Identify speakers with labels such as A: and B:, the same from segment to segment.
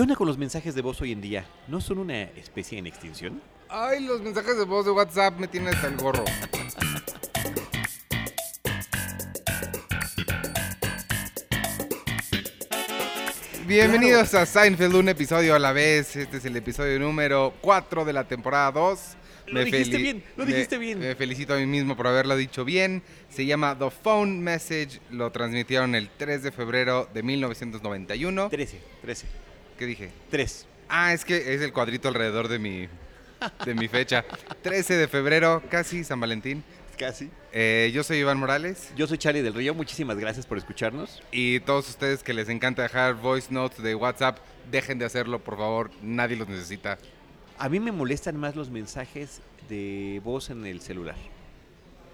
A: ¿Qué onda con los mensajes de voz hoy en día? ¿No son una especie en extinción?
B: Ay, los mensajes de voz de WhatsApp me tienen hasta el gorro. Bienvenidos a Seinfeld, un episodio a la vez. Este es el episodio número 4 de la temporada 2.
A: Lo dijiste bien, lo
B: me-
A: dijiste bien.
B: Me felicito a mí mismo por haberlo dicho bien. Se llama The Phone Message. Lo transmitieron el 3 de febrero de 1991.
A: 13, 13,
B: ¿Qué dije?
A: 3.
B: Ah, es que es el cuadrito alrededor de mi, de mi fecha. 13 de febrero, casi San Valentín.
A: Casi.
B: Eh, yo soy Iván Morales
A: Yo soy Charlie del Río, muchísimas gracias por escucharnos.
B: y todos ustedes que les encanta dejar voice notes de WhatsApp, dejen de hacerlo, por favor. Nadie los necesita.
A: A mí me molestan más los mensajes de voz en el celular.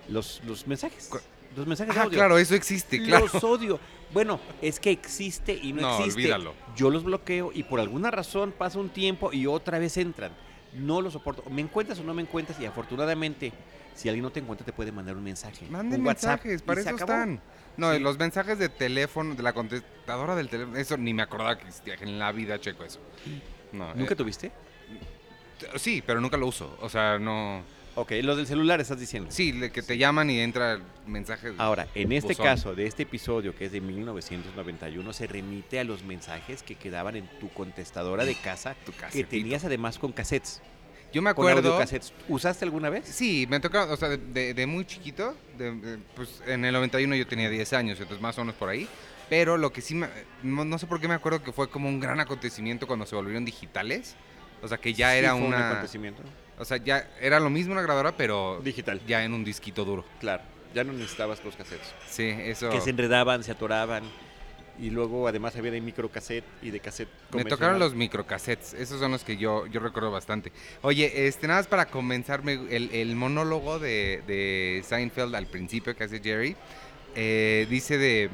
A: Los, los mensajes.
B: Cu-
A: Los mensajes de
B: Ah,
A: audio.
B: claro, eso existe, claro.
A: Los odio. Bueno, es que existe y no,
B: No,
A: existe.
B: olvídalo.
A: Yo los bloqueo y por alguna razón pasa un tiempo y otra vez entran. No los soporto. Me encuentras o no me encuentras y afortunadamente, si alguien no te encuentra, te puede mandar un mensaje.
B: Manden
A: un WhatsApp,
B: mensajes, para eso están. No,
A: Sí.
B: los mensajes de teléfono, de la contestadora del teléfono, eso ni me acordaba que existía. En la vida checo eso. No,
A: ¿Nunca
B: eh,
A: tuviste?
B: sí, pero nunca lo uso. O sea, no.
A: Ok, lo del celular estás diciendo.
B: Sí, le- que te llaman y entra el mensaje. de-
A: Ahora, en este
B: buzón.
A: caso de este episodio que es de 1991, se remite a los mensajes que quedaban en tu contestadora de casa
B: Tu
A: que tenías además con cassettes.
B: Yo me
A: Con
B: acuerdo.
A: audiocassettes. ¿Usaste alguna vez?
B: Sí, me tocaba, o sea, de, de- de muy chiquito, de- pues en el 91 yo tenía 10 años, entonces más o menos por ahí. Pero lo que sí, me, no, no sé por qué me acuerdo que fue como un gran acontecimiento cuando se volvieron digitales. O sea, que ya
A: Sí,
B: era
A: fue un acontecimiento.
B: O sea, ya era lo mismo una grabadora, pero
A: Digital.
B: ya en un disquito duro.
A: Claro, ya no necesitabas los cassettes.
B: Sí, eso...
A: Que se enredaban, se atoraban. Y luego además había de microcassette y de cassette
B: Me tocaron los microcassettes, esos son los que yo, yo recuerdo bastante. Oye, este, nada más para comenzarme, el, el monólogo de, de Seinfeld al principio que hace Jerry, eh, dice de,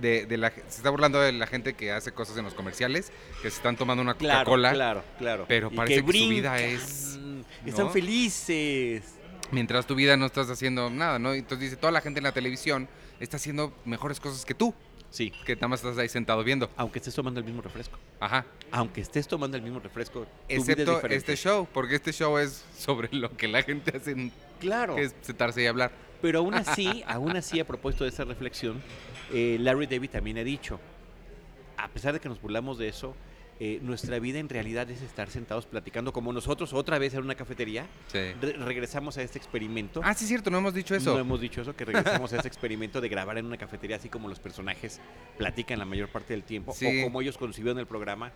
B: de, de la, se está burlando de la gente que hace cosas en los comerciales, que se están tomando una
A: Claro,
B: Coca-Cola,
A: claro, claro.
B: pero
A: Y
B: parece que su vida es,
A: Están
B: ¿no?
A: felices.
B: mientras tu vida no estás haciendo nada, ¿no? Entonces dice, toda la gente en la televisión está haciendo mejores cosas que tú,
A: Sí,
B: que nada más estás ahí sentado viendo.
A: aunque estés tomando el mismo refresco.
B: Ajá.
A: Aunque estés tomando el mismo refresco, tu vida es
B: Excepto este show, porque este show es sobre lo que la gente hace en
A: Claro.
B: que es sentarse y hablar.
A: Pero aún así, aún así, a propósito de esa reflexión, eh, Larry David también ha dicho, a pesar de que nos burlamos de eso, eh, nuestra vida en realidad es estar sentados platicando como nosotros otra vez en una cafetería.
B: Sí.
A: Re- regresamos a este experimento.
B: Ah, sí, es cierto, no hemos dicho eso.
A: No hemos dicho eso, que regresamos a este experimento de grabar en una cafetería, así como los personajes platican la mayor parte del tiempo,
B: Sí.
A: o como ellos concibieron el programa,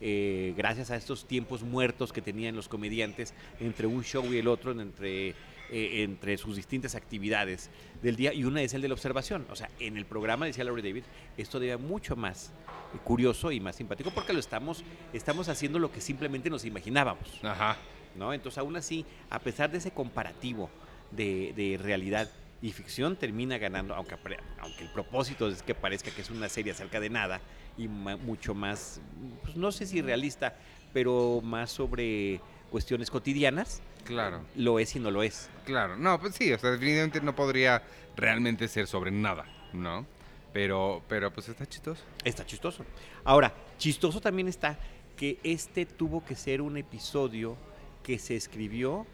A: eh, gracias a estos tiempos muertos que tenían los comediantes entre un show y el otro, entre, eh, entre sus distintas actividades del día, y una es el de la observación. O sea, en el programa, decía Larry David, esto debe mucho más curioso y más simpático, porque lo estamos, estamos haciendo lo que simplemente nos imaginábamos.
B: Ajá.
A: ¿no? Entonces, aún así, a pesar de ese comparativo de, de realidad y ficción, termina ganando, aunque, aunque el propósito es que parezca que es una serie acerca de nada y ma- mucho más, pues, no sé si realista, pero más sobre cuestiones cotidianas,
B: Claro,
A: lo es y no lo es.
B: claro. No, pues sí, o sea, definitivamente no podría realmente ser sobre nada, ¿no? Pero, pero pues está chistoso.
A: Está chistoso. Ahora, chistoso también está que este tuvo que ser un episodio que se escribió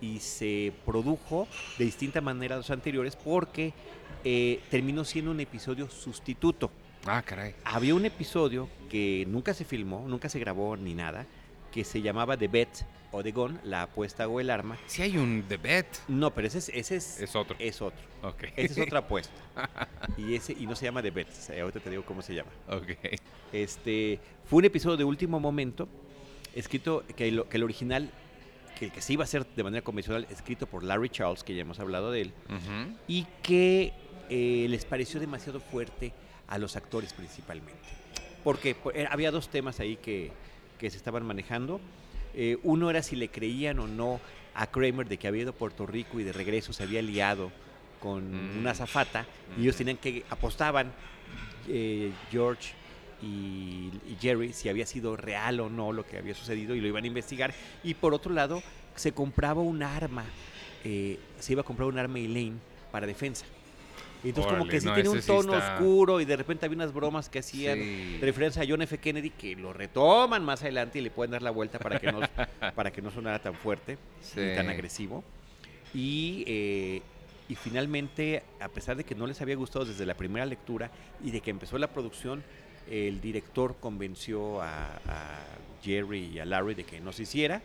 A: y se produjo de distinta manera a los anteriores porque eh, terminó siendo un episodio sustituto.
B: Ah, caray.
A: Había un episodio que nunca se filmó, nunca se grabó ni nada, que se llamaba The Bet o The Gun, la apuesta o el arma.
B: Sí hay un The Bet.
A: No, pero ese es, ese es,
B: Es otro.
A: es otro.
B: Ok.
A: Esa es otra apuesta. Y, ese, y no se llama The Bet, sea, ahorita te digo cómo se llama.
B: ok.
A: Este, fue un episodio de último momento, escrito, que, lo- que el original, que el que se iba a hacer de manera convencional, escrito por Larry Charles, que ya hemos hablado de él,
B: Ujú.
A: y que eh, les pareció demasiado fuerte a los actores principalmente. Porque eh, había dos temas ahí que, que se estaban manejando. Eh, uno era si le creían o no a Kramer de que había ido a Puerto Rico y de regreso se había liado con
B: Mm.
A: una azafata y ellos tenían que apostaban eh, George y, y Jerry si había sido real o no lo que había sucedido y lo iban a investigar y por otro lado se compraba un arma eh, se iba a comprar un arma Elaine para defensa Y entonces como que sí
B: no,
A: tiene un
B: ese sí
A: tono
B: está-
A: oscuro y de repente había unas bromas que hacían
B: Sí.
A: referencia a John F. Kennedy que lo retoman más adelante y le pueden dar la vuelta para que no, para que no sonara tan fuerte
B: Sí.
A: ni tan agresivo. Y, eh, y finalmente, a pesar de que no les había gustado desde la primera lectura y de que empezó la producción, el director convenció a, a Jerry y a Larry de que no se hiciera.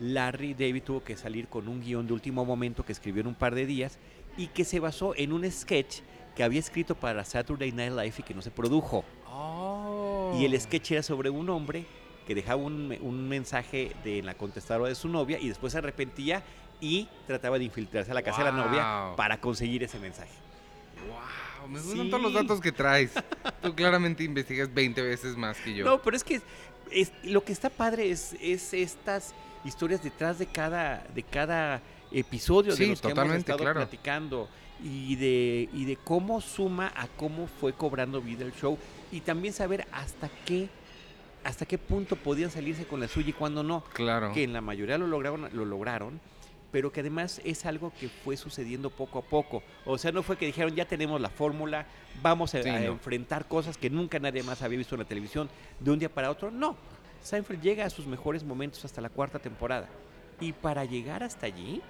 A: Larry David tuvo que salir con un guion de último momento que escribió en un par de días y que se basó en un sketch que había escrito para Saturday Night Live y que no se produjo.
B: Oh.
A: Y el sketch era sobre un hombre que dejaba un, un mensaje de en la contestadora de su novia y después se arrepentía y trataba de infiltrarse a la casa de la novia para conseguir ese mensaje.
B: Wow, me gustan todos los
A: Sí.
B: datos que traes. Tú claramente investigas 20 veces más que yo.
A: No, pero es que es- lo que está padre es, es estas historias detrás de cada, de cada episodio
B: Sí,
A: de los que hemos estado
B: claro.
A: platicando y de, y de cómo suma a cómo fue cobrando vida el show y también saber hasta qué hasta qué punto podían salirse con la suya y cuándo no.
B: claro.
A: que en la mayoría lo lograron, lo lograron, pero que además es algo que fue sucediendo poco a poco. O sea, no fue que dijeron, ya tenemos la fórmula, vamos a,
B: Sí,
A: a
B: no.
A: enfrentar cosas que nunca nadie más había visto en la televisión de un día para otro. No, Seinfeld llega a sus mejores momentos hasta la cuarta temporada. Y para llegar hasta allí,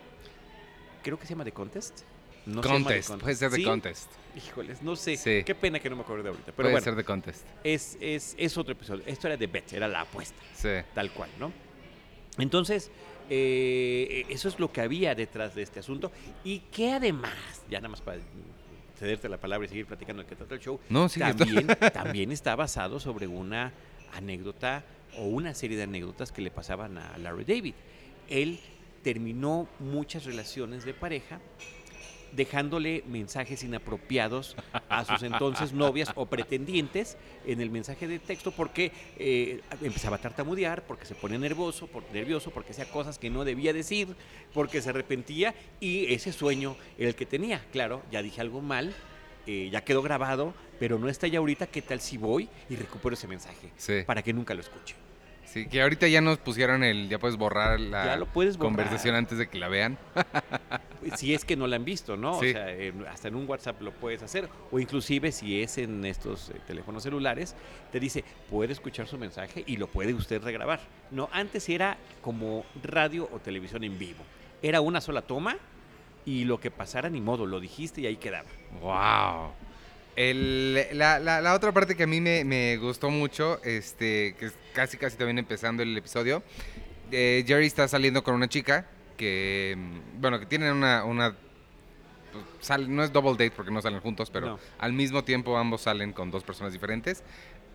A: creo que se llama The Contest. No The
B: contest, puede ser
A: ¿Sí?
B: contest.
A: Híjoles, no sé.
B: Sí.
A: Qué pena que no me acuerdo de ahorita. Pero
B: puede
A: bueno,
B: ser de contest.
A: es, es, es otro episodio. Esto era de Bet, era la apuesta
B: Sí.
A: tal cual, ¿no? Entonces, eh, eso es lo que había detrás de este asunto y que además, ya nada más para cederte la palabra y seguir platicando el que trata el show,
B: No, sí,
A: también, también está basado sobre una anécdota o una serie de anécdotas que le pasaban a Larry David. Él terminó muchas relaciones de pareja dejándole mensajes inapropiados a sus entonces novias o pretendientes en el mensaje de texto porque eh, empezaba a tartamudear, porque se ponía nervioso, por, nervioso, porque hacía cosas que no debía decir, porque se arrepentía y ese sueño era el que tenía. Claro, ya dije algo mal, eh, ya quedó grabado, pero no está ya ahorita, ¿qué tal si voy y recupero ese mensaje?
B: Sí.
A: Para que nunca lo escuche.
B: Sí, que ahorita ya nos pusieron el. Ya puedes borrar la
A: Ya lo puedes borrar.
B: conversación antes de que la vean.
A: Si es que no la han visto, ¿no?
B: Sí.
A: O sea, en- hasta en un WhatsApp lo puedes hacer. O inclusive si es en estos eh, teléfonos celulares, te dice, puede escuchar su mensaje y lo puede usted regrabar. No, antes era como radio o televisión en vivo. Era una sola toma y lo que pasara ni modo, lo dijiste y ahí quedaba.
B: ¡Wow! El- la, la- la otra parte que a mí me, me gustó mucho, este, que es casi casi también empezando el episodio, eh, Jerry está saliendo con una chica que, mm, bueno, que tienen una, una pues, sal- no es double date porque no salen juntos, pero
A: No.
B: al mismo tiempo ambos salen con dos personas diferentes.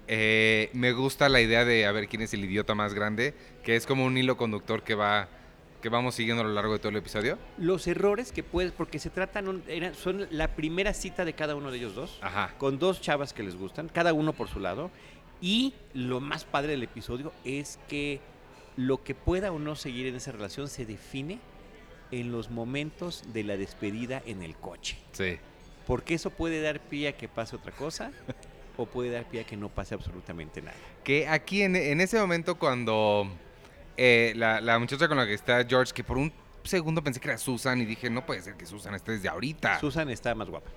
B: Eh, me gusta la idea de a ver quién es el idiota más grande, que es como un hilo conductor que va que vamos siguiendo a lo largo de todo el episodio.
A: Los errores que puedes, porque se tratan, un- eran- son la primera cita de cada uno de ellos dos.
B: Ajá.
A: con dos chavas que les gustan, cada uno por su lado. Y lo más padre del episodio es que lo que pueda o no seguir en esa relación se define en los momentos de la despedida en el coche.
B: Sí.
A: Porque eso puede dar pie a que pase otra cosa o puede dar pie a que no pase absolutamente nada.
B: Que aquí en, en ese momento cuando eh, la, la muchacha con la que está George, que por un segundo pensé que era Susan y dije, no puede ser que Susan esté desde ahorita.
A: Susan está más guapa.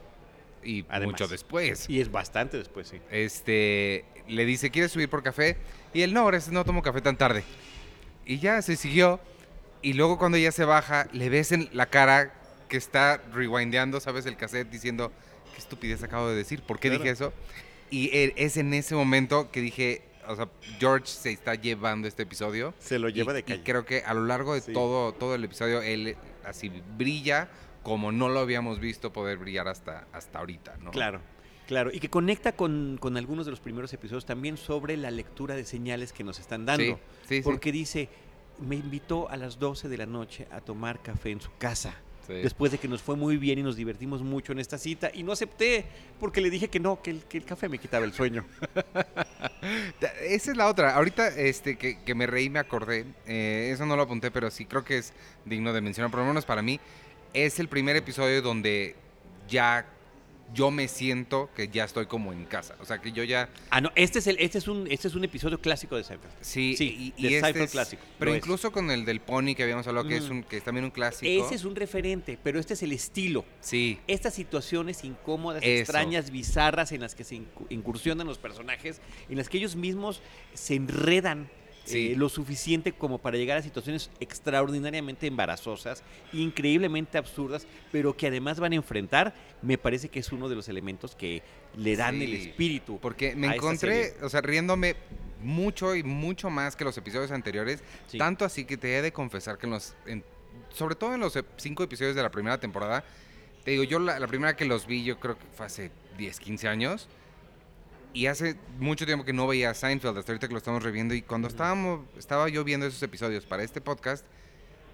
B: y
A: además.
B: mucho después.
A: Y es bastante después, sí.
B: Este, le dice, ¿quieres subir por café? Y él, no, gracias, no tomo café tan tarde. Y ya se siguió. Y luego cuando ella se baja, le ves en la cara que está rewindeando, ¿sabes? El cassette diciendo, qué estupidez acabo de decir, ¿por qué
A: Claro.
B: dije eso? Y eh, es en ese momento que dije, o sea, George se está llevando este episodio.
A: Se lo lleva
B: y,
A: de
B: y
A: calle.
B: creo que a lo largo de
A: Sí.
B: todo, todo el episodio, él eh, así brilla como no lo habíamos visto poder brillar hasta, hasta ahorita, ¿no?
A: Claro, claro. Y que conecta con, con algunos de los primeros episodios también sobre la lectura de señales que nos están dando.
B: Sí, sí, sí.
A: Porque dice, me invitó a las 12 de la noche a tomar café en su casa. Después de que nos fue muy bien y nos divertimos mucho en esta cita. Y no acepté porque le dije que no, que el, que el café me quitaba el sueño.
B: Esa es la otra. Ahorita este, que, que me reí, me acordé. eh, eso no lo apunté, pero sí creo que es digno de mencionar. Por lo menos para mí, es el primer episodio donde ya yo me siento que ya estoy como en casa. O sea, que yo ya...
A: Ah, no, este es, el, este es, un, este es un episodio clásico de Seinfeld.
B: Sí,
A: Sí,
B: y,
A: de
B: y este
A: Seinfeld
B: es-
A: clásico,
B: Pero
A: es.
B: incluso con el del Pony que habíamos hablado, que, es, un, que es también un clásico.
A: Ese es un referente, pero este es el estilo.
B: Sí,
A: Estas situaciones incómodas,
B: Eso.
A: extrañas, bizarras en las que se incu- incursionan los personajes, en las que ellos mismos se enredan
B: Sí.
A: eh, lo suficiente como para llegar a situaciones extraordinariamente embarazosas, increíblemente absurdas, pero que además van a enfrentar, me parece que es uno de los elementos que le dan el espíritu.
B: porque me encontré, o sea, riéndome mucho y mucho más que los episodios anteriores.
A: Sí.
B: Tanto así que te he de confesar que en los, en- sobre todo en los cinco episodios de la primera temporada, te digo, yo la, la primera que los vi, yo creo que fue hace 10, 15 años. Y hace mucho tiempo que no veía Seinfeld, hasta ahorita que lo estamos reviendo. Y cuando estábamos, estaba yo viendo esos episodios para este podcast,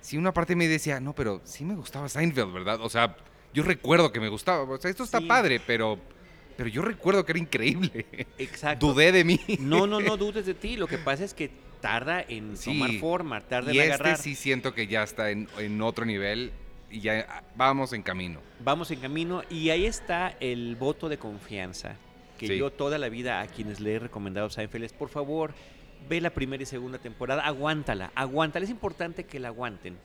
B: sí una parte me decía, no, pero sí me gustaba Seinfeld, ¿verdad? O sea, yo recuerdo que me gustaba. O sea, esto está
A: Sí.
B: padre, pero, pero yo recuerdo que era increíble.
A: Exacto.
B: Dudé de mí.
A: No, no, no dudes de ti. Lo que pasa es que tarda en
B: Sí.
A: tomar forma, tarda
B: Y
A: en
B: este
A: agarrar.
B: sí siento que ya está en, en otro nivel y ya ah, vamos en camino.
A: Vamos en camino y ahí está el voto de confianza que
B: Sí.
A: yo toda la vida a quienes le he recomendado Seinfeld es, por favor, ve la primera y segunda temporada, aguántala, aguántala. Es importante que la aguanten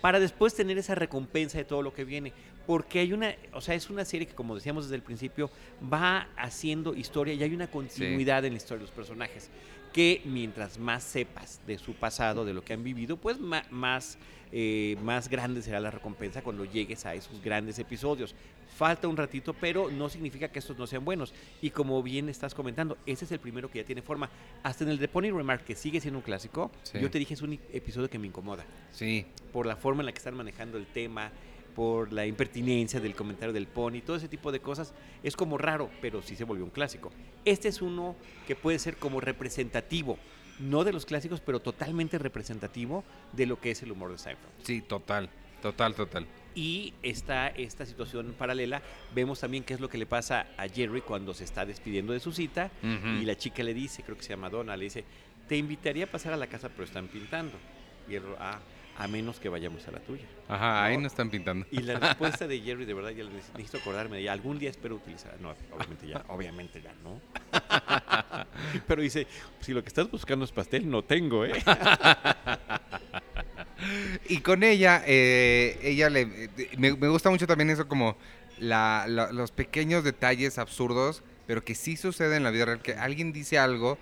A: para después tener esa recompensa de todo lo que viene. Porque hay una, o sea, es una serie que, como decíamos desde el principio, va haciendo historia y hay una continuidad en la historia de los personajes. Que mientras más sepas de su pasado, de lo que han vivido, pues más, eh, más grande será la recompensa cuando llegues a esos grandes episodios. Falta un ratito, pero no significa que estos no sean buenos. Y como bien estás comentando, ese es el primero que ya tiene forma. Hasta en el de Pony Remark, que sigue siendo un clásico,
B: Sí.
A: yo te dije es un episodio que me incomoda
B: Sí,
A: por la forma en la que están manejando el tema, por la impertinencia del comentario del pony, todo ese tipo de cosas, es como raro, pero sí se volvió un clásico. Este es uno que puede ser como representativo, no de los clásicos, pero totalmente representativo de lo que es el humor de Seinfeld.
B: sí, total, total, total.
A: Y está esta situación paralela, vemos también qué es lo que le pasa a Jerry cuando se está despidiendo de su cita y la chica le dice, creo que se llama Donna, le dice, te invitaría a pasar a la casa, pero están pintando. Y él, ah, a menos que vayamos a la tuya.
B: Ajá, ahí
A: No.
B: no están pintando.
A: Y la respuesta de Jerry, de verdad, ya necesito acordarme de ella. Algún día espero utilizar. No, obviamente ya, obviamente ya, ¿no? Pero dice, si lo que estás buscando es pastel, no tengo, ¿eh?
B: Y con ella, eh, ella le, eh, me, me gusta mucho también eso como la- la- los pequeños detalles absurdos, pero que sí sucede en la vida real, que alguien dice algo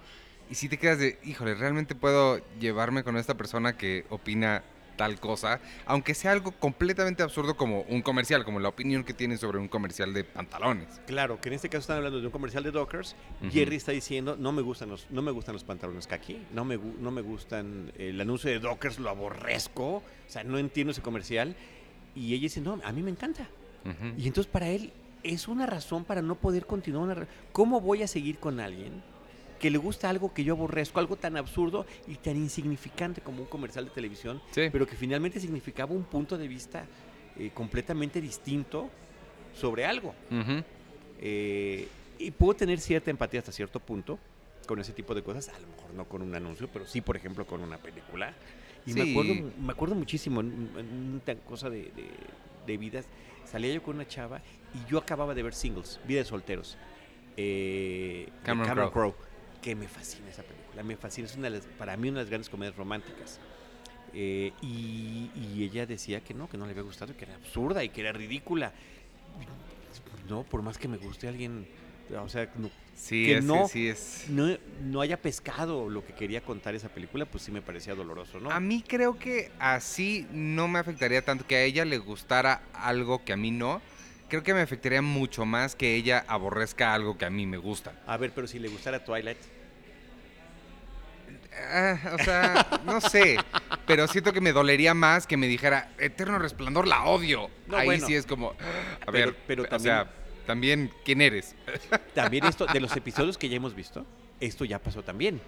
B: y si te quedas de, híjole, realmente puedo llevarme con esta persona que opina tal cosa, aunque sea algo completamente absurdo como un comercial, como la opinión que tiene sobre un comercial de pantalones.
A: Claro, que en este caso están hablando de un comercial de Dockers. Jerry está diciendo, no me gustan los, no me gustan los pantalones kaki, no me, no me gustan el anuncio de Dockers, lo aborrezco, o sea, no entiendo ese comercial. Y ella dice, no, a mí me encanta. Y entonces para él es una razón para no poder continuar. Una... re- ¿Cómo voy a seguir con alguien que le gusta algo que yo aborrezco, algo tan absurdo y tan insignificante como un comercial de televisión,
B: Sí.
A: pero que finalmente significaba un punto de vista eh, completamente distinto sobre algo? Eh, y puedo tener cierta empatía hasta cierto punto con ese tipo de cosas, a lo mejor no con un anuncio, pero sí, por ejemplo, con una película. Y me, acuerdo, me acuerdo muchísimo, en, en una cosa de, de- de vidas, salía yo con una chava y yo acababa de ver Singles, Vida de Solteros, eh,
B: Cameron Crowe.
A: Que me fascina esa película, me fascina, es una de las- para mí una de las grandes comedias románticas. Eh, y, y ella decía que no, que no le había gustado, que era absurda y que era ridícula. No, por más que me guste alguien, o sea, no,
B: Sí,
A: que
B: es,
A: no-
B: sí es.
A: no, no haya pescado lo que quería contar esa película, pues sí me parecía doloroso, ¿no?
B: A mí creo que así no me afectaría tanto que a ella le gustara algo que a mí no. Creo que me afectaría mucho más que ella aborrezca algo que a mí me gusta.
A: A ver, pero si le gustara Twilight,
B: Ah, o sea, no sé. Pero siento que me dolería más que me dijera, Eterno Resplandor la odio.
A: No,
B: Ahí
A: bueno.
B: sí es como, a
A: Pero-
B: ver,
A: pero
B: o
A: también-
B: sea, también, ¿quién eres?
A: también esto, de los episodios que ya hemos visto, esto ya pasó también.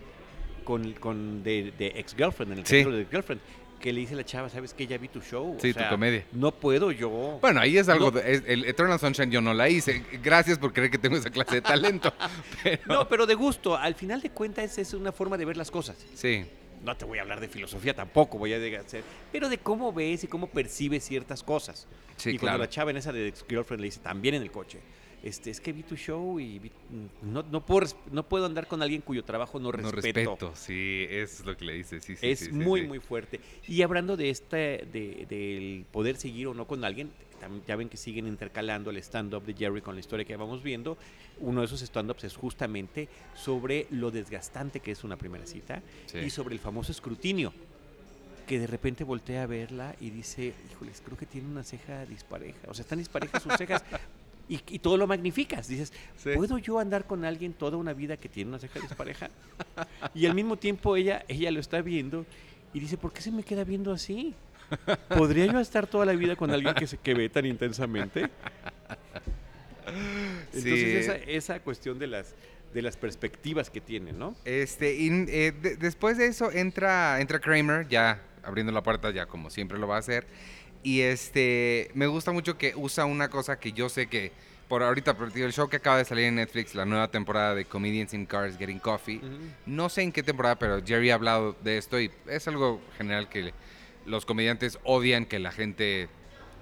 A: Con, con de, de Ex-Girlfriend, en el
B: Sí.
A: de Girlfriend, que le dice a la chava, ¿sabes qué? Ya vi tu show. o
B: Sí, tu comedia.
A: No puedo yo.
B: Bueno, ahí es algo,
A: No.
B: de- es- el Eternal Sunshine yo no la hice. Gracias por creer que tengo esa clase de talento. Pero,
A: No, pero de gusto. Al final de cuentas es una forma de ver las cosas.
B: Sí,
A: No te voy a hablar de filosofía tampoco, voy a hacer, pero de cómo ves y cómo percibes ciertas cosas.
B: sí,
A: y
B: claro.
A: cuando la chava en esa de Ex-Girlfriend le dice, también en el coche, este, es que vi tu show y vi- no, no, puedo, no puedo andar con alguien cuyo trabajo no respeto.
B: No respeto, sí, eso es lo que le dice, sí, sí.
A: es
B: sí,
A: muy,
B: sí.
A: muy fuerte. Y hablando de este, de, del poder seguir o no con alguien, ya ven que siguen intercalando el stand-up de Jerry con la historia que vamos viendo. Uno de esos stand-ups es justamente sobre lo desgastante que es una primera cita
B: Sí.
A: y sobre el famoso escrutinio. Que de repente voltea a verla y dice, híjoles, creo que tiene una ceja dispareja. O sea, están disparejas sus cejas. Y, y todo lo magnificas. Dices,
B: Sí.
A: ¿puedo yo andar con alguien toda una vida que tiene una ceja dispareja? Y al mismo tiempo ella, ella lo está viendo y dice, ¿por qué se me queda viendo así? ¿Podría yo estar toda la vida con alguien que se que ve tan intensamente? Entonces
B: Sí.
A: esa, esa cuestión de las, de las perspectivas que tiene, ¿no?
B: Este, y, eh, de- después de eso entra, entra Kramer, ya abriendo la puerta, ya como siempre lo va a hacer. Y este, me gusta mucho que usa una cosa que yo sé que, por ahorita, por el show que acaba de salir en Netflix, la nueva temporada de Comedians in Cars Getting Coffee. No sé en qué temporada, pero Jerry ha hablado de esto y es algo general que los comediantes odian que la gente,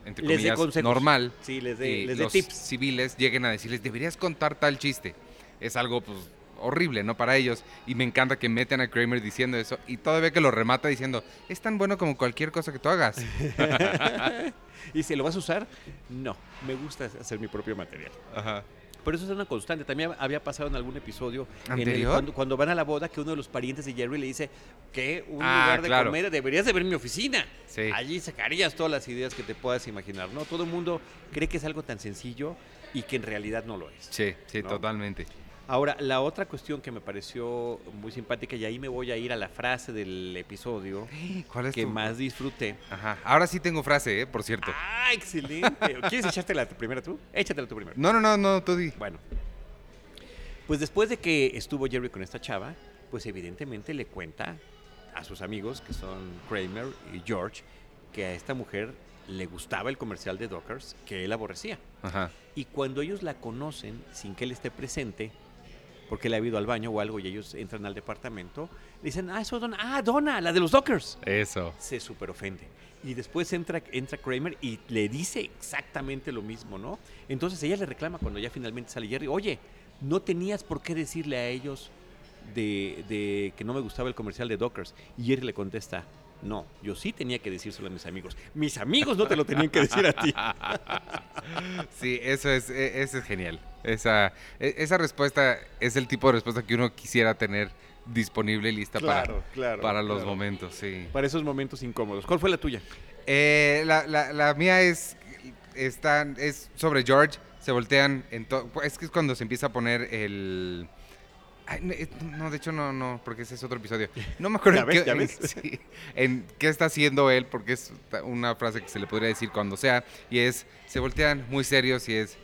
B: entre comillas, normal,
A: Sí, les les
B: los
A: tips.
B: civiles lleguen a decirles, deberías contar tal chiste. Es algo, pues, horrible, ¿no? Para ellos. Y me encanta que meten a Kramer diciendo eso y todavía que lo remata diciendo, es tan bueno como cualquier cosa que tú hagas.
A: ¿Y si lo vas a usar? No, me gusta hacer mi propio material.
B: Ajá.
A: Pero eso es una constante. También había pasado en algún episodio en el- cuando, cuando van a la boda que uno de los parientes de Jerry le dice que un
B: Ah,
A: lugar de
B: claro.
A: comer deberías de ver mi oficina.
B: Sí.
A: Allí sacarías todas las ideas que te puedas imaginar, ¿no? Todo el mundo cree que es algo tan sencillo y que en realidad no lo es.
B: Sí, sí,
A: ¿No?
B: totalmente.
A: Ahora, la otra cuestión que me pareció muy simpática, y ahí me voy a ir a la frase del episodio
B: ¿Cuál es
A: que
B: tu-
A: más disfruté.
B: Ajá. Ahora sí tengo frase, ¿eh? Por cierto.
A: ¡Ah, excelente! ¿Quieres echártela primero tú? Échatela tú primero.
B: No, no, no, no, tú di.
A: Bueno, pues después de que estuvo Jerry con esta chava, pues evidentemente le cuenta a sus amigos, que son Kramer y George, que a esta mujer le gustaba el comercial de Dockers, que él aborrecía.
B: Ajá.
A: Y cuando ellos la conocen, sin que él esté presente, porque él ha ido al baño o algo y ellos entran al departamento, le dicen, ah, eso es Donna, ah, Donna, la de los Dockers.
B: Eso.
A: Se super ofende. Y después entra, entra Kramer y le dice exactamente lo mismo, ¿no? Entonces ella le reclama cuando ya finalmente sale Jerry, oye, no tenías por qué decirle a ellos de, de que no me gustaba el comercial de Dockers. Y Jerry le contesta, no, yo sí tenía que decírselo a mis amigos. Mis amigos no te lo tenían que decir a ti.
B: Sí, eso es, e- eso es genial. Esa, e- esa respuesta es el tipo de respuesta que uno quisiera tener disponible y lista
A: Claro,
B: para,
A: claro,
B: para los
A: claro.
B: momentos, sí.
A: Para esos momentos incómodos. ¿Cuál fue la tuya?
B: Eh, la, la- la mía es, están, es sobre George. Se voltean. En es que es cuando se empieza a poner el. Ay, no, de hecho no, no, porque ese es otro episodio. No me acuerdo
A: ¿Ya
B: en,
A: ves?
B: qué,
A: ¿Ya
B: en-
A: ves?
B: sí, en qué está haciendo él, porque es una frase que se le podría decir cuando sea. Y es, se voltean muy serios y es,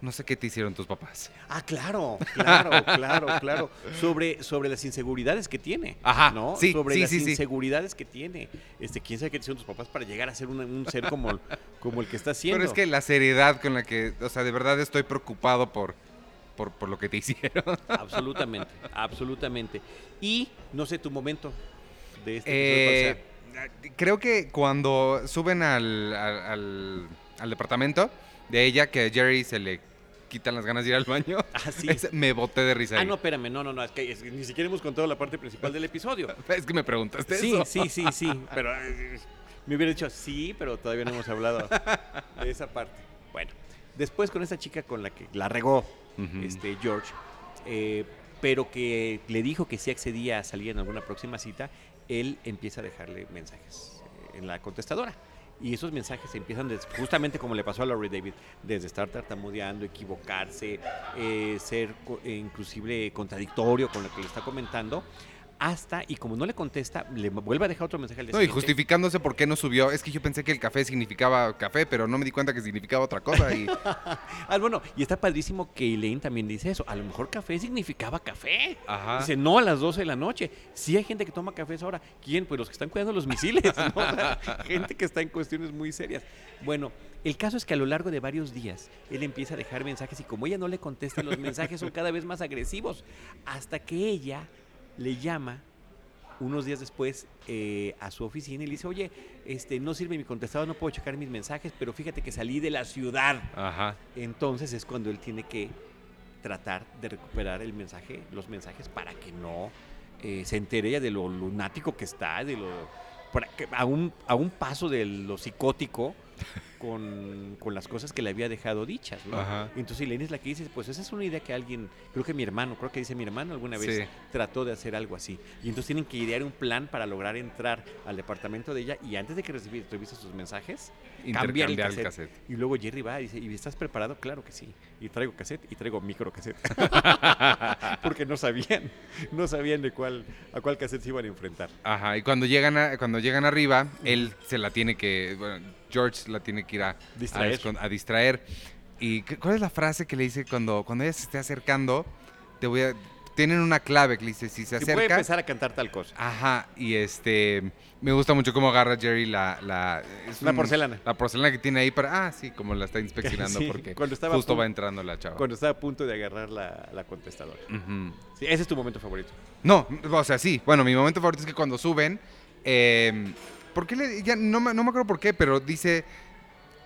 B: no sé qué te hicieron tus papás.
A: Ah, claro, claro, claro, claro. Sobre, sobre las inseguridades que tiene.
B: Ajá,
A: ¿no?
B: sí,
A: sobre
B: sí,
A: las
B: sí,
A: inseguridades que tiene. Este, quién sabe qué te hicieron tus papás para llegar a ser un, un ser como, como el que está haciendo.
B: Pero es que la seriedad con la que, o sea, de verdad estoy preocupado por, por, por lo que te hicieron.
A: Absolutamente, absolutamente. Y no sé tu momento de este episodio, ¿cuál
B: Eh, creo que cuando suben al, al, al- departamento de ella, que a Jerry se le quitan las ganas de ir al baño,
A: Ah, sí.
B: es- me boté de risa.
A: Ah,
B: ahí.
A: no, espérame, no, no, no, es que es que ni siquiera hemos contado la parte principal del episodio.
B: Es que me preguntaste
A: Sí,
B: eso.
A: sí, sí, sí, pero eh, me hubiera dicho sí, pero todavía no hemos hablado de esa parte. Bueno, después con esa chica con la que la regó Este George, eh, pero que le dijo que si accedía a salir en alguna próxima cita, él empieza a dejarle mensajes eh, en la contestadora. Y esos mensajes empiezan justamente como le pasó a Laurie David, desde estar tartamudeando, equivocarse, eh, ser inclusive contradictorio con lo que le está comentando, hasta, y como no le contesta, le vuelve a dejar otro mensaje al
B: No, y justificándose por qué no subió. Es que yo pensé que el café significaba café, pero no me di cuenta que significaba otra cosa. Y
A: Ah, bueno, y está padrísimo que Elaine también dice eso. A lo mejor café significaba café.
B: Ajá.
A: Dice, no a las 12 de la noche. Sí hay gente que toma café a esa hora. ¿Quién? Pues los que están cuidando los misiles. ¿no? O sea, gente que está en cuestiones muy serias. Bueno, el caso es que a lo largo de varios días, él empieza a dejar mensajes y como ella no le contesta, los mensajes son cada vez más agresivos. Hasta que ella le llama unos días después eh, a su oficina y le dice, oye, este, no sirve mi contestador, no puedo checar mis mensajes, pero fíjate que salí de la ciudad.
B: Ajá.
A: Entonces es cuando él tiene que tratar de recuperar el mensaje, los mensajes para que no eh, se entere ella de lo lunático que está, de lo para que- a un, a un paso de lo psicótico con, con las cosas que le había dejado dichas. ¿no?
B: Ajá.
A: Entonces Elaine es la que dice, pues esa es una idea que alguien, creo que mi hermano, creo que dice mi hermano alguna vez
B: Sí.
A: trató de hacer algo así. Y entonces tienen que idear un plan para lograr entrar al departamento de ella y antes de que recibi- revise sus mensajes, cambiar el
B: Intercambiar
A: cassette.
B: el cassette.
A: Y luego Jerry va y dice, ¿y estás preparado? Claro que sí. Y traigo cassette y traigo micro cassette. Porque no sabían, no sabían de cuál, a cuál cassette se iban a enfrentar.
B: Ajá, y cuando llegan, a- cuando llegan arriba, él se la tiene que, bueno, George la tiene que ir a
A: Distraer.
B: escon- a distraer. ¿Y cuál es la frase que le dice cuando, cuando ella se esté acercando? Te voy a, tienen una clave que le dice, si se
A: Si puede
B: acerca...
A: empezar a cantar tal cosa.
B: Ajá, y este, me gusta mucho cómo agarra Jerry la... La, es
A: La porcelana.
B: La porcelana que tiene ahí para... Ah, sí, como la está inspeccionando
A: Sí,
B: porque
A: cuando estaba
B: justo
A: punto-
B: va entrando la chava.
A: Cuando estaba a punto de agarrar la, la contestadora. Sí, ese es tu momento favorito.
B: No, o sea, sí. Bueno, mi momento favorito es que cuando suben, eh, ¿por qué le, ya no, me- no me acuerdo por qué, pero dice,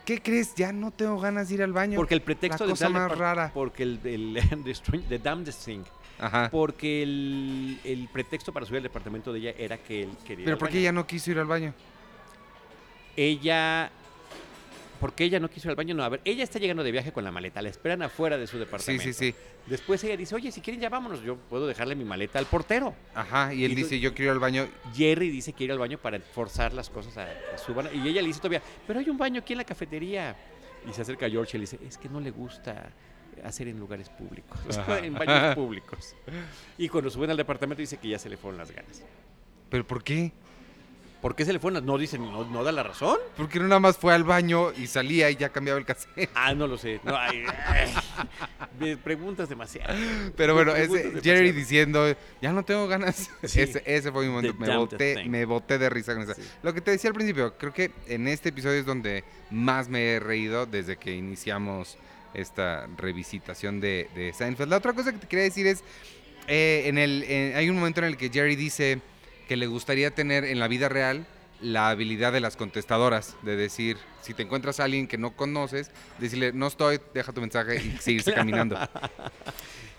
B: ¿qué crees? Ya no tengo ganas de ir al baño.
A: Porque el pretexto
B: La
A: de
B: cosa más rara.
A: Porque el, el the, Damnedest Thing.
B: Ajá.
A: Porque el, el pretexto para subir al departamento de ella era que él quería. ir
B: Pero
A: al
B: ¿por qué
A: baño.
B: ella no quiso ir al baño?
A: Ella. ¿Por qué ella no quiso ir al baño? No, a ver, ella está llegando de viaje con la maleta, la esperan afuera de su
B: Sí,
A: departamento.
B: sí, sí.
A: Después ella dice, oye, si quieren ya vámonos, yo puedo dejarle mi maleta al portero.
B: Ajá, y él
A: Y
B: dice, yo quiero ir al baño.
A: Jerry dice que ir al baño para forzar las cosas a que suban. Y ella le dice todavía, pero hay un baño aquí en la cafetería. Y se acerca a George y le dice, es que no le gusta hacer en lugares públicos, en baños públicos. Y cuando suben al departamento dice que ya se le fueron las ganas.
B: ¿Pero por qué?
A: ¿Por qué se le las No dice, no, no da la razón.
B: Porque no nada más fue al baño y salía y ya cambiaba el cassette.
A: Ah, no lo sé. No, ay, ay, me preguntas demasiado.
B: Pero bueno, ese Jerry diciendo, ya no tengo ganas.
A: Sí.
B: Ese, ese fue mi momento.
A: The
B: Me boté, me boté de risa con esa.
A: Sí.
B: Lo que te decía al principio, creo que en este episodio es donde más me he reído desde que iniciamos esta revisitación de, de Seinfeld. La otra cosa que te quería decir es, eh, en el, en- hay un momento en el que Jerry dice que le gustaría tener en la vida real la habilidad de las contestadoras, de decir, si te encuentras a alguien que no conoces, decirle, no estoy, deja tu mensaje y seguirse caminando.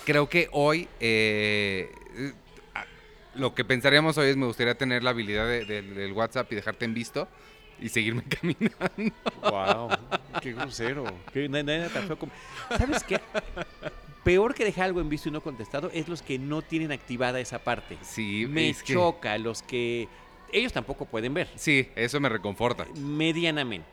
B: Creo que hoy eh, lo que pensaríamos hoy es me gustaría tener la habilidad de- de- del WhatsApp y dejarte en visto y seguirme caminando.
A: Wow, qué grosero. Qué, na- nada tan feo como- ¿Sabes qué? Peor que dejar algo en visto y no contestado es los que no tienen activada esa parte.
B: Sí,
A: Me
B: es que-
A: choca los que ellos tampoco pueden ver
B: Sí, eso me reconforta.
A: medianamente.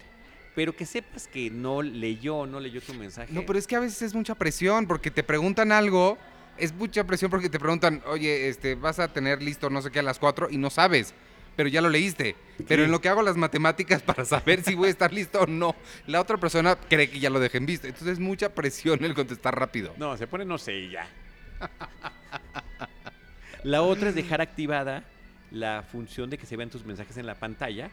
A: Pero que sepas que no leyó, no leyó tu mensaje.
B: No, pero es que a veces es mucha presión porque te preguntan algo, es mucha presión porque te preguntan, oye, este, vas a tener listo no sé qué a las 4 y no sabes, pero ya lo leíste. Pero
A: Sí.
B: en lo que hago las matemáticas para saber si voy a estar listo o no, la otra persona cree que ya lo dejé en visto. Entonces es mucha presión el contestar rápido.
A: No, se pone no sé y ya. La otra es dejar activada la función de que se vean tus mensajes en la pantalla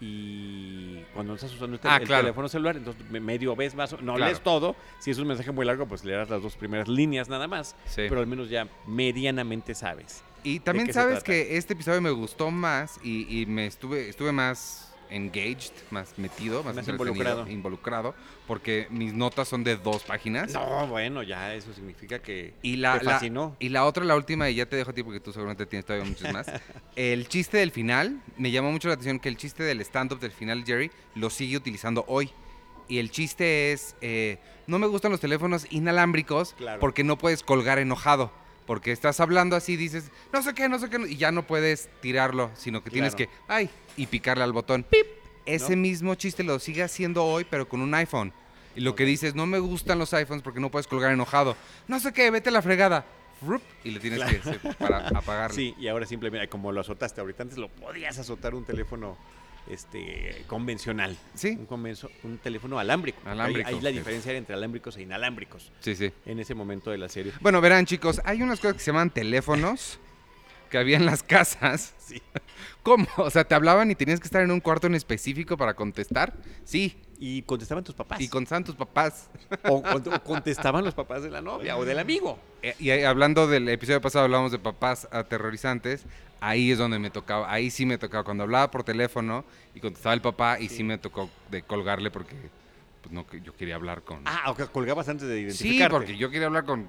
A: y cuando no estás usando el, tel-
B: Ah,
A: el
B: claro.
A: teléfono celular, entonces me- medio ves más, o- no
B: Claro.
A: lees todo, si es un mensaje muy largo, pues leerás las dos primeras líneas nada más,
B: Sí.
A: pero al menos ya medianamente sabes.
B: Y también sabes que este episodio me gustó más y, y me estuve, estuve más engaged, más metido, más,
A: involucrado.
B: involucrado, porque mis notas son de dos páginas.
A: No, bueno, ya eso significa que
B: Y la,
A: te
B: la-
A: fascinó.
B: y la otra, la última, y ya te dejo a ti porque tú seguramente tienes todavía muchos más. El chiste del final, me llamó mucho la atención que el chiste del stand-up del final, Jerry, lo sigue utilizando hoy. Y el chiste es, eh, no me gustan los teléfonos inalámbricos
A: Claro.
B: porque no puedes colgar enojado. Porque estás hablando así, dices, no sé qué, no sé qué, y ya no puedes tirarlo, sino que tienes que, ay, y picarle al botón. Ese mismo chiste lo sigue haciendo hoy, pero con un iPhone. Y lo que dices, no me gustan los iPhones porque no puedes colgar enojado. No sé qué, vete a la fregada. Frup, Y le tienes que para apagarle.
A: Sí, y ahora simplemente, como lo azotaste ahorita, antes lo podías azotar un teléfono este convencional.
B: Sí,
A: Un, convenzo- un teléfono alámbrico. porque ahí-
B: Alámbrico,
A: Ahí, la diferencia era entre alámbricos e inalámbricos
B: sí, sí.
A: en ese momento de la serie.
B: Bueno, verán, chicos, hay unas cosas que se llaman teléfonos que había en las casas.
A: Sí.
B: ¿Cómo? O sea, te hablaban y tenías que estar en un cuarto en específico para contestar. Sí.
A: y contestaban tus papás.
B: Y contestaban tus papás.
A: o, contestaban los papás de la novia o del amigo.
B: Eh, Y ahí, hablando del episodio pasado, hablábamos de papás aterrorizantes. Ahí es donde me tocaba, ahí sí me tocaba. Cuando hablaba por teléfono y contestaba el papá, y sí,
A: Sí.
B: me tocó de colgarle porque pues no, yo quería hablar con.
A: Ah, o colgabas antes de
B: sí,
A: identificarte.
B: porque yo quería hablar con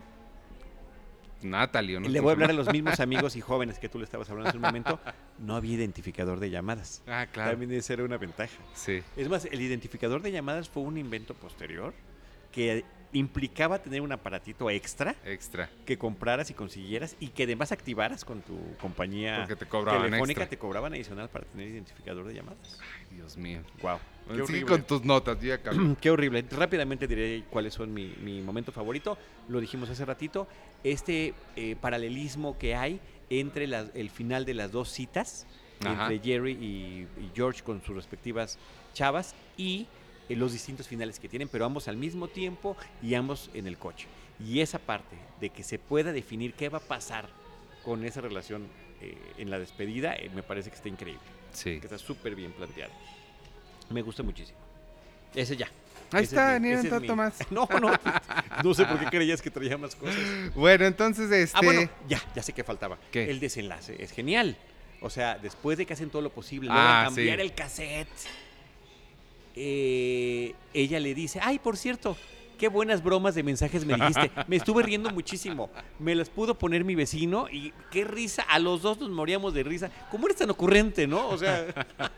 B: Natalie. ¿o no?
A: Le voy a hablar a los mismos amigos y jóvenes que tú le estabas hablando hace un momento. No había identificador de llamadas.
B: Ah, claro.
A: También debe ser una ventaja.
B: Sí.
A: Es más, el identificador de llamadas fue un invento posterior que implicaba tener un aparatito extra
B: Extra.
A: que compraras y consiguieras y que además activaras con tu compañía
B: te cobraban
A: telefónica,
B: extra.
A: te cobraban adicional para tener identificador de llamadas.
B: Ay, Dios mío.
A: Wow. Qué horrible.
B: con tus notas, ya.
A: Qué horrible. Rápidamente diré cuáles son mi, mi momento favorito. Lo dijimos hace ratito. Este eh, paralelismo que hay entre las- el final de las dos citas,
B: Ajá.
A: entre Jerry y, y George con sus respectivas chavas, y los distintos finales que tienen, pero ambos al mismo tiempo y ambos en el coche. Y esa parte de que se pueda definir qué va a pasar con esa relación eh, en la despedida, eh, me parece que está increíble,
B: Sí.
A: que está súper bien planteado. Me gusta muchísimo. Ese ya.
B: Ahí
A: Ese
B: está,
A: es mi-
B: ni tanto
A: mi-
B: más.
A: No, no. No sé por qué creías que traía más cosas.
B: Bueno, entonces, este.
A: Ah, bueno, ya, ya sé que faltaba.
B: ¿Qué?
A: El desenlace es genial. O sea, después de que hacen todo lo posible,
B: Ah,
A: logran cambiar
B: sí.
A: el cassette. Eh, ella le dice, ay, por cierto, qué buenas bromas de mensajes me dijiste. Me estuve riendo muchísimo. Me las pudo poner mi vecino y qué risa. A los dos nos moríamos de risa. ¿Cómo eres tan ocurrente, no? O sea,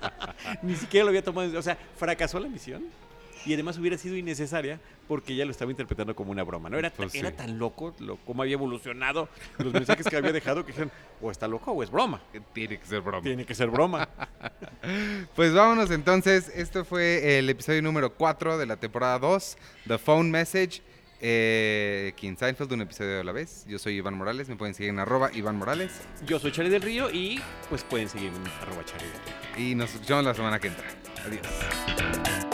A: ni siquiera lo había tomado. O sea, fracasó la misión. Y además hubiera sido innecesaria porque ella lo estaba interpretando como una broma, ¿no? Era,
B: Pues sí.
A: era tan loco lo, cómo había evolucionado los mensajes que había dejado que dijeron, o está loco o es broma.
B: Tiene que ser broma.
A: Tiene que ser broma.
B: Pues vámonos entonces. Esto fue el episodio número 4 de la temporada 2, The Phone Message. Eh, en Seinfeld, un episodio a la vez. Yo soy Iván Morales, me pueden seguir en arroba Iván Morales.
A: Yo soy Charlie del Río y pues pueden seguirme en arroba Charlie del Río.
B: Y nos escuchamos la semana que entra. Adiós.